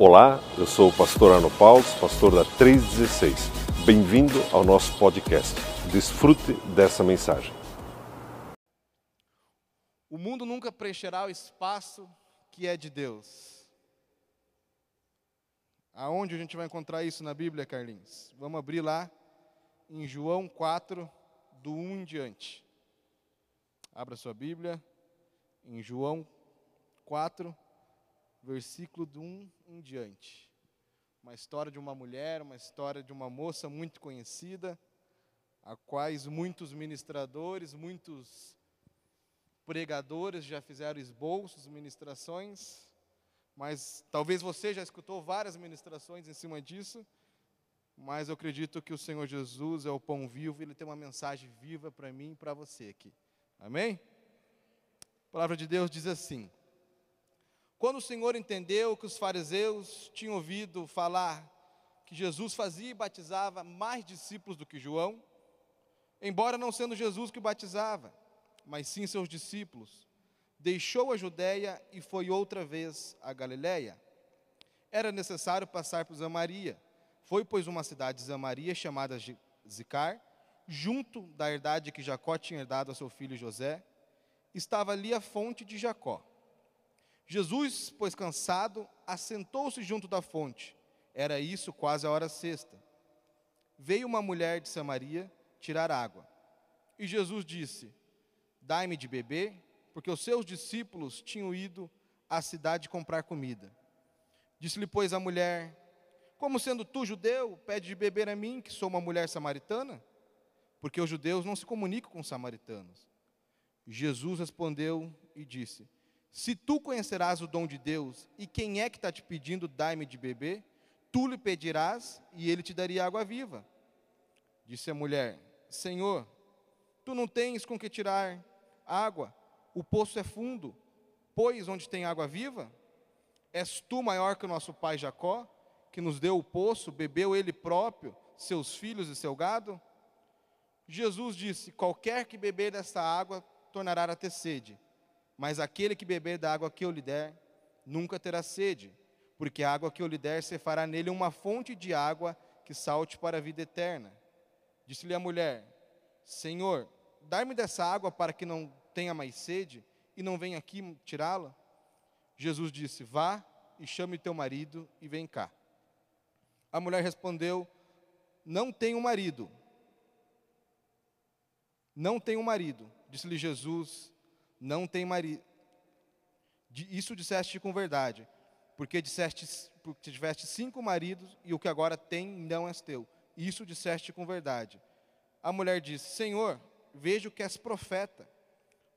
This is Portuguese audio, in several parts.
Olá, eu sou o pastor Arno Paulo, pastor da 316. Bem-vindo ao nosso podcast. Desfrute dessa mensagem. O mundo nunca preencherá o espaço que é de Deus. Aonde a gente vai encontrar isso na Bíblia, Carlinhos? Vamos abrir lá em João 4, do 1 em diante. Abra sua Bíblia em João 4, versículo do 1 em diante. Uma história de uma mulher, uma história de uma moça muito conhecida, a quais muitos ministradores, muitos pregadores já fizeram esboços, ministrações, mas talvez você já escutou várias ministrações em cima disso, mas eu acredito que o Senhor Jesus é o pão vivo, ele tem uma mensagem viva para mim e para você aqui. Amém? A palavra de Deus diz assim: Quando o Senhor entendeu que os fariseus tinham ouvido falar que Jesus fazia e batizava mais discípulos do que João, embora não sendo Jesus que batizava, mas sim seus discípulos, deixou a Judéia e foi outra vez a Galiléia. Era necessário passar por Samaria. Foi, pois, uma cidade de Samaria chamada Zicar, junto da herdade que Jacó tinha herdado a seu filho José. Estava ali a fonte de Jacó. Jesus, pois cansado, assentou-se junto da fonte. Era isso quase a hora sexta. Veio uma mulher de Samaria tirar água. E Jesus disse: Dai-me de beber, porque os seus discípulos tinham ido à cidade comprar comida. Disse-lhe, pois, a mulher: Como sendo tu judeu, pede de beber a mim, que sou uma mulher samaritana? Porque os judeus não se comunicam com os samaritanos. Jesus respondeu e disse: Se tu conhecerás o dom de Deus, e quem é que está te pedindo, dai-me de beber, tu lhe pedirás, e ele te daria água viva. Disse a mulher: Senhor, tu não tens com que tirar água, o poço é fundo, pois onde tem água viva? És tu maior que o nosso pai Jacó, que nos deu o poço, bebeu ele próprio, seus filhos e seu gado? Jesus disse: Qualquer que beber desta água tornará a ter sede, mas aquele que beber da água que eu lhe der, nunca terá sede, porque a água que eu lhe der se fará nele uma fonte de água que salte para a vida eterna. Disse-lhe a mulher: Senhor, dar-me dessa água para que não tenha mais sede e não venha aqui tirá-la? Jesus disse: Vá e chame teu marido e vem cá. A mulher respondeu: Não tenho marido. Não tenho marido. Disse-lhe Jesus: Não tem marido. Isso disseste com verdade, porque disseste, porque tiveste cinco maridos e o que agora tem não és teu. Isso disseste com verdade. A mulher disse: Senhor, vejo que és profeta.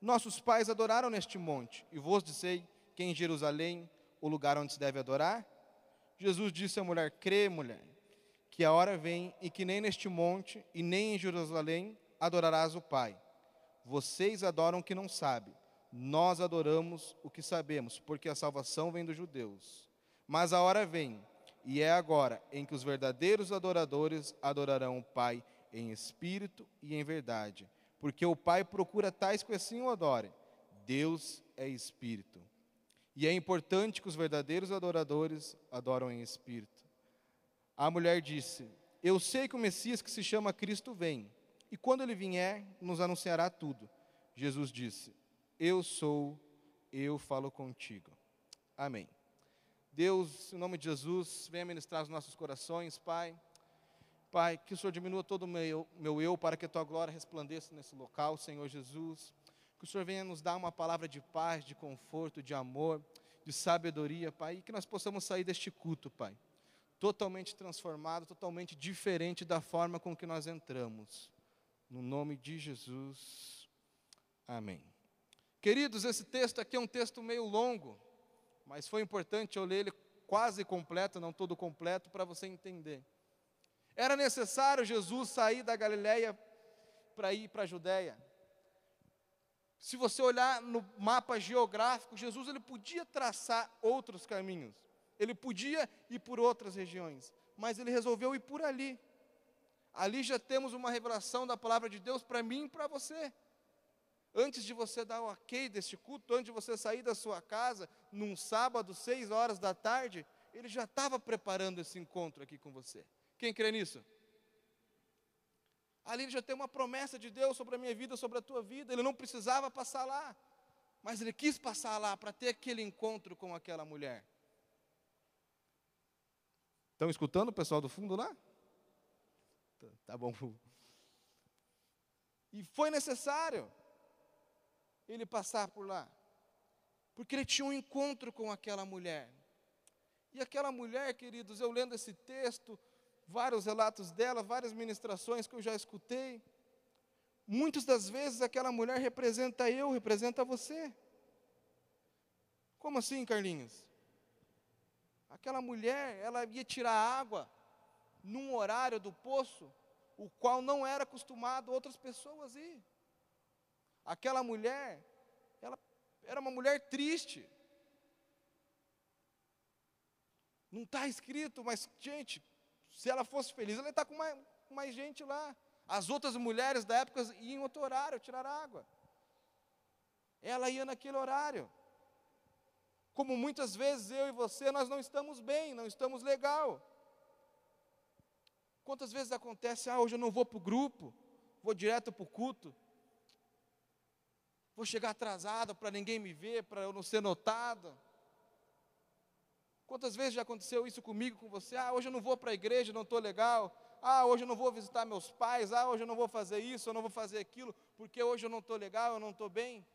Nossos pais adoraram neste monte, e vos dissei que em Jerusalém o lugar onde se deve adorar? Jesus disse à mulher: Crê, mulher, que a hora vem e que nem neste monte e nem em Jerusalém adorarás o Pai. Vocês adoram o que não sabem, nós adoramos o que sabemos, porque a salvação vem dos judeus. Mas a hora vem, e é agora, em que os verdadeiros adoradores adorarão o Pai em espírito e em verdade porque o Pai procura tais que assim o adorem. Deus é espírito. E é importante que os verdadeiros adoradores adoram em espírito. A mulher disse: Eu sei que o Messias que se chama Cristo vem, e quando ele vier, nos anunciará tudo. Jesus disse: Eu sou, eu falo contigo. Amém. Deus, em nome de Jesus, venha ministrar os nossos corações, Pai. Pai, que o Senhor diminua todo o meu, meu eu para que a tua glória resplandeça nesse local, Senhor Jesus. Que o Senhor venha nos dar uma palavra de paz, de conforto, de amor, de sabedoria, Pai, e que nós possamos sair deste culto, Pai, totalmente transformado, totalmente diferente da forma com que nós entramos. No nome de Jesus. Amém. Queridos, esse texto aqui é um texto meio longo, mas foi importante eu ler ele quase completo, não todo completo, para você entender. Era necessário Jesus sair da Galiléia para ir para a Judéia. Se você olhar no mapa geográfico, Jesus ele podia traçar outros caminhos. Ele podia ir por outras regiões, mas ele resolveu ir por ali. Ali já temos uma revelação da palavra de Deus para mim e para você. Antes de você dar o ok deste culto, antes de você sair da sua casa, num sábado, seis horas da tarde, Ele já estava preparando esse encontro aqui com você. Quem crê nisso? Ali ele já tem uma promessa de Deus sobre a minha vida, sobre a tua vida. Ele não precisava passar lá, mas ele quis passar lá para ter aquele encontro com aquela mulher. Estão escutando o pessoal do fundo lá? Tá, bom. E foi necessário ele passar por lá, porque ele tinha um encontro com aquela mulher. E aquela mulher, queridos, eu lendo esse texto, vários relatos dela, várias ministrações que eu já escutei, muitas das vezes aquela mulher representa eu, representa você. Como assim, Carlinhos? Aquela mulher, ela ia tirar água num horário do poço, o qual não era acostumado outras pessoas ir. Aquela mulher, ela era uma mulher triste. Não está escrito, mas, gente, se ela fosse feliz, ela ia estar com mais, mais gente lá. As outras mulheres da época iam em outro horário tirar água. Ela ia naquele horário. Como muitas vezes eu e você, nós não estamos bem, não estamos legal. Quantas vezes acontece, ah, hoje eu não vou para o grupo, vou direto para o culto. Vou chegar atrasado para ninguém me ver, para eu não ser notado. Quantas vezes já aconteceu isso comigo, com você? Ah, hoje eu não vou para a igreja, não estou legal. Ah, hoje eu não vou visitar meus pais. Ah, hoje eu não vou fazer isso, eu não vou fazer aquilo, porque hoje eu não estou legal, eu não estou bem.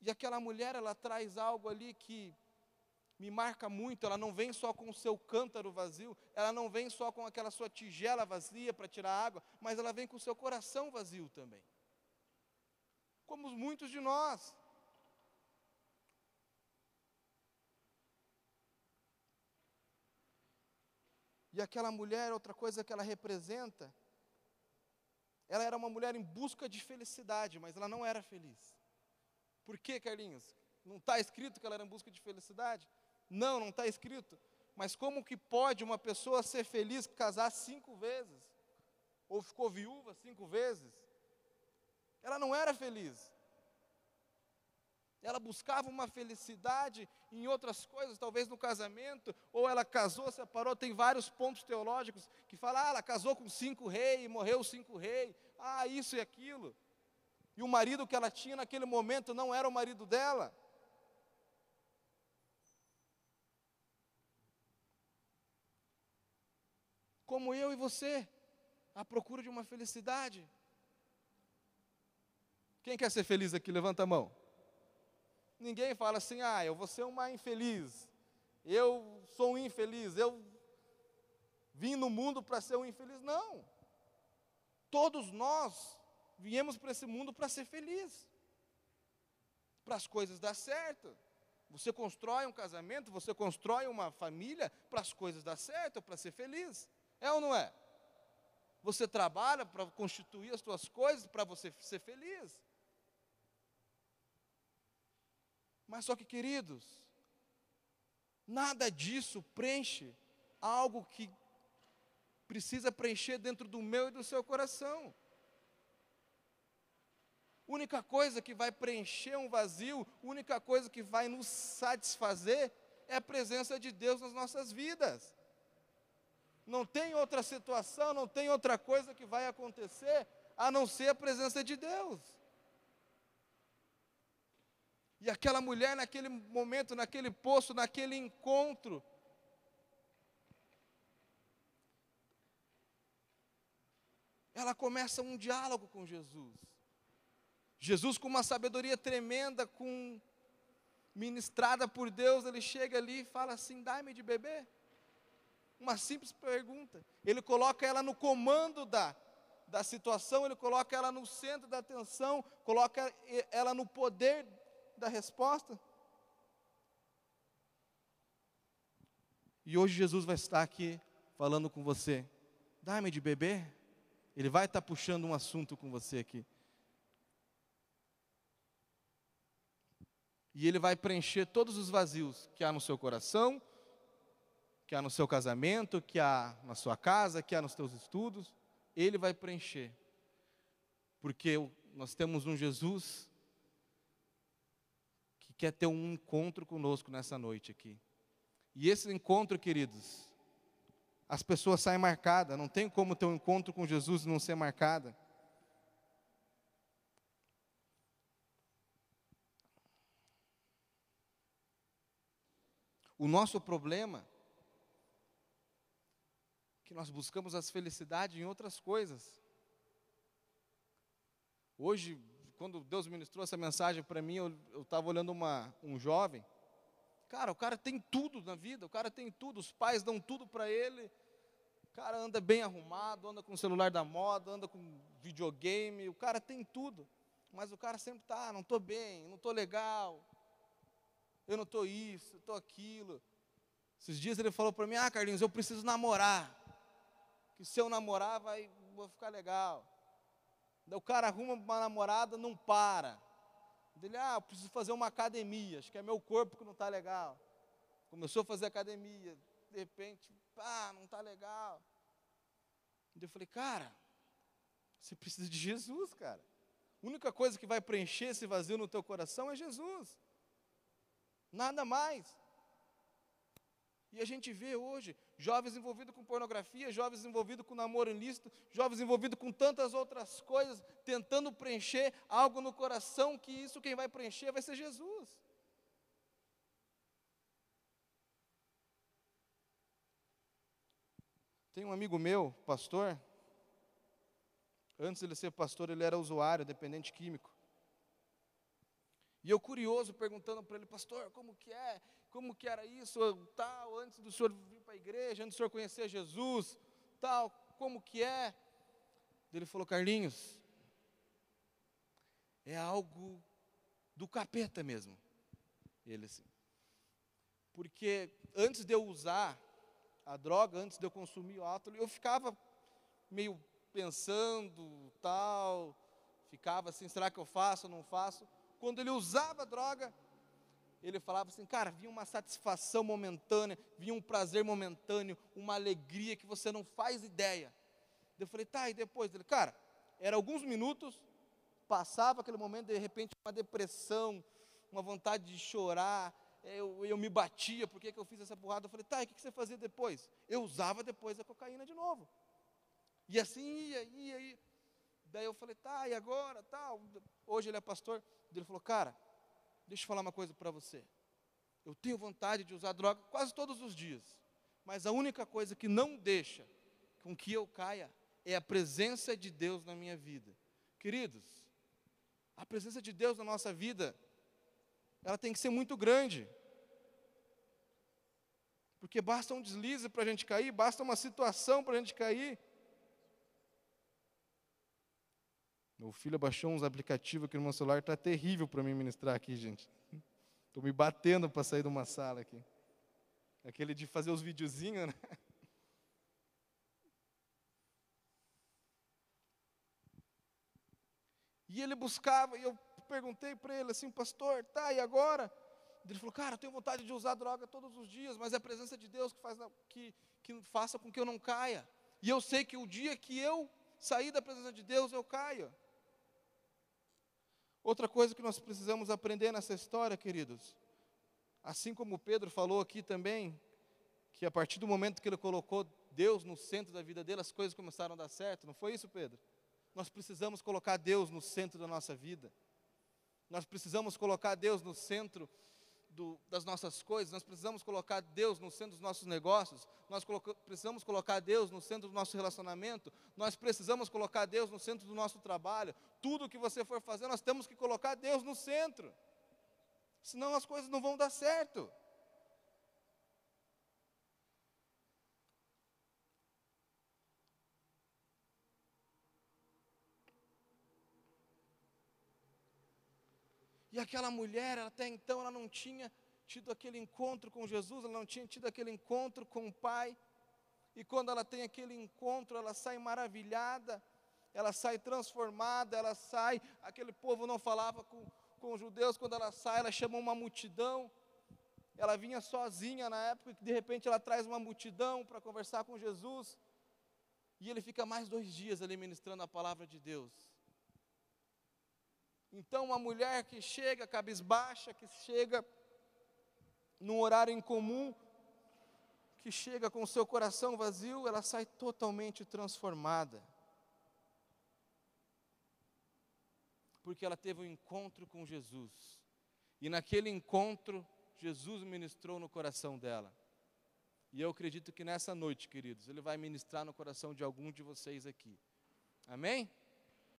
E aquela mulher, ela traz algo ali que me marca muito. Ela não vem só com o seu cântaro vazio, ela não vem só com aquela sua tigela vazia para tirar água, mas ela vem com o seu coração vazio também. Como muitos de nós. E aquela mulher, outra coisa que ela representa, ela era uma mulher em busca de felicidade, mas ela não era feliz. Por que, Carlinhos? Não está escrito que ela era em busca de felicidade? Não, não está escrito. Mas como que pode uma pessoa ser feliz casar cinco vezes? Ou ficou viúva cinco vezes? Ela não era feliz. Ela buscava uma felicidade em outras coisas, talvez no casamento, ou ela casou, separou. Tem vários pontos teológicos que falam, ah, ela casou com cinco reis, morreu cinco reis, ah, isso e aquilo e o marido que ela tinha naquele momento não era o marido dela. Como eu e você, à procura de uma felicidade. Quem quer ser feliz aqui? Levanta a mão. Ninguém fala assim, ah, eu vou ser uma infeliz. Eu sou um infeliz. Eu vim no mundo para ser um infeliz. Não. Todos nós viemos para esse mundo para ser feliz, para as coisas dar certo. Você constrói um casamento, você constrói uma família para as coisas dar certo, para ser feliz. É ou não é? Você trabalha para constituir as suas coisas para você ser feliz. Mas só que, queridos, nada disso preenche algo que precisa preencher dentro do meu e do seu coração única coisa que vai preencher um vazio, única coisa que vai nos satisfazer é a presença de Deus nas nossas vidas. Não tem outra situação, não tem outra coisa que vai acontecer a não ser a presença de Deus. E aquela mulher, naquele momento, naquele poço, naquele encontro, ela começa um diálogo com Jesus. Jesus, com uma sabedoria tremenda, com ministrada por Deus, ele chega ali e fala assim: dá-me de beber. Uma simples pergunta. Ele coloca ela no comando da, da situação, ele coloca ela no centro da atenção, coloca ela no poder da resposta. E hoje Jesus vai estar aqui falando com você. Dá-me de beber. Ele vai estar puxando um assunto com você aqui. E ele vai preencher todos os vazios que há no seu coração, que há no seu casamento, que há na sua casa, que há nos teus estudos. Ele vai preencher. Porque nós temos um Jesus que quer ter um encontro conosco nessa noite aqui. E esse encontro, queridos, as pessoas saem marcadas, não tem como ter um encontro com Jesus e não ser marcada. O nosso problema que nós buscamos as felicidades em outras coisas. Hoje, quando Deus ministrou essa mensagem para mim, eu estava olhando uma, um jovem. Cara, o cara tem tudo na vida, o cara tem tudo, os pais dão tudo para ele. O cara anda bem arrumado, anda com o celular da moda, anda com videogame, o cara tem tudo. Mas o cara sempre está, ah, não estou bem, não estou legal, eu não estou isso, eu estou aquilo. Esses dias ele falou para mim, ah Carlinhos, eu preciso namorar. Que se eu namorar vai vou ficar legal. O cara arruma uma namorada, não para. Ele, ah, preciso fazer uma academia, acho que é meu corpo que não está legal. Começou a fazer academia, de repente, pá, não está legal. Eu falei, cara, você precisa de Jesus, cara. A única coisa que vai preencher esse vazio no teu coração é Jesus. Nada mais. E a gente vê hoje jovens envolvidos com pornografia, jovens envolvidos com namoro ilícito, jovens envolvidos com tantas outras coisas, tentando preencher algo no coração que isso quem vai preencher vai ser Jesus. Tem um amigo meu, pastor, antes de ele ser pastor, ele era usuário, dependente químico. E eu curioso, perguntando para ele, pastor, como que é? Como que era isso, tal, antes do senhor vir para a igreja, antes do senhor conhecer Jesus, tal, como que é? Ele falou, Carlinhos, é algo do capeta mesmo. Ele assim. Porque antes de eu usar a droga, antes de eu consumir o álcool, eu ficava meio pensando, tal, ficava assim, será que eu faço ou não faço? quando ele usava droga, ele falava assim, cara, vinha uma satisfação momentânea, vinha um prazer momentâneo, uma alegria que você não faz ideia. Eu falei, tá, e depois? Ele, cara, era alguns minutos, passava aquele momento, de repente uma depressão, uma vontade de chorar, eu, eu me batia, por que, eu fiz essa burrada? Eu falei, tá, e o que, que você fazia depois? Eu usava depois a cocaína de novo. E assim ia, ia, ia. Daí eu falei, tá, e agora, tal. Hoje ele é pastor. Ele falou, cara, deixa eu falar uma coisa para você. Eu tenho vontade de usar droga quase todos os dias. Mas a única coisa que não deixa com que eu caia é a presença de Deus na minha vida. Queridos, a presença de Deus na nossa vida, ela tem que ser muito grande. Porque basta um deslize para a gente cair, basta uma situação para a gente cair. Meu filho baixou uns aplicativos aqui no meu celular, está terrível para mim ministrar aqui, gente. Estou me batendo para sair de uma sala aqui. Aquele de fazer os videozinhos, né? E ele buscava, e eu perguntei para ele assim, pastor, tá, e agora? Ele falou, cara, eu tenho vontade de usar droga todos os dias, mas é a presença de Deus que, faz, que, que faça com que eu não caia. E eu sei que o dia que eu sair da presença de Deus, eu caio. Outra coisa que nós precisamos aprender nessa história, queridos, assim como Pedro falou aqui também, que a partir do momento que ele colocou Deus no centro da vida dele, as coisas começaram a dar certo, não foi isso, Pedro? Nós precisamos colocar Deus no centro da nossa vida, nós precisamos colocar Deus no centro do, das nossas coisas, nós precisamos colocar Deus no centro dos nossos negócios, nós coloca, precisamos colocar Deus no centro do nosso relacionamento, nós precisamos colocar Deus no centro do nosso trabalho. Tudo que você for fazer, nós temos que colocar Deus no centro, senão as coisas não vão dar certo. E aquela mulher, até então, ela não tinha tido aquele encontro com Jesus, ela não tinha tido aquele encontro com o Pai. E quando ela tem aquele encontro, ela sai maravilhada, ela sai transformada, ela sai. Aquele povo não falava com, com os judeus, quando ela sai, ela chama uma multidão. Ela vinha sozinha na época, e de repente ela traz uma multidão para conversar com Jesus. E ele fica mais dois dias ali ministrando a palavra de Deus. Então, uma mulher que chega cabisbaixa, que chega num horário incomum, que chega com o seu coração vazio, ela sai totalmente transformada. Porque ela teve um encontro com Jesus. E naquele encontro, Jesus ministrou no coração dela. E eu acredito que nessa noite, queridos, Ele vai ministrar no coração de algum de vocês aqui. Amém?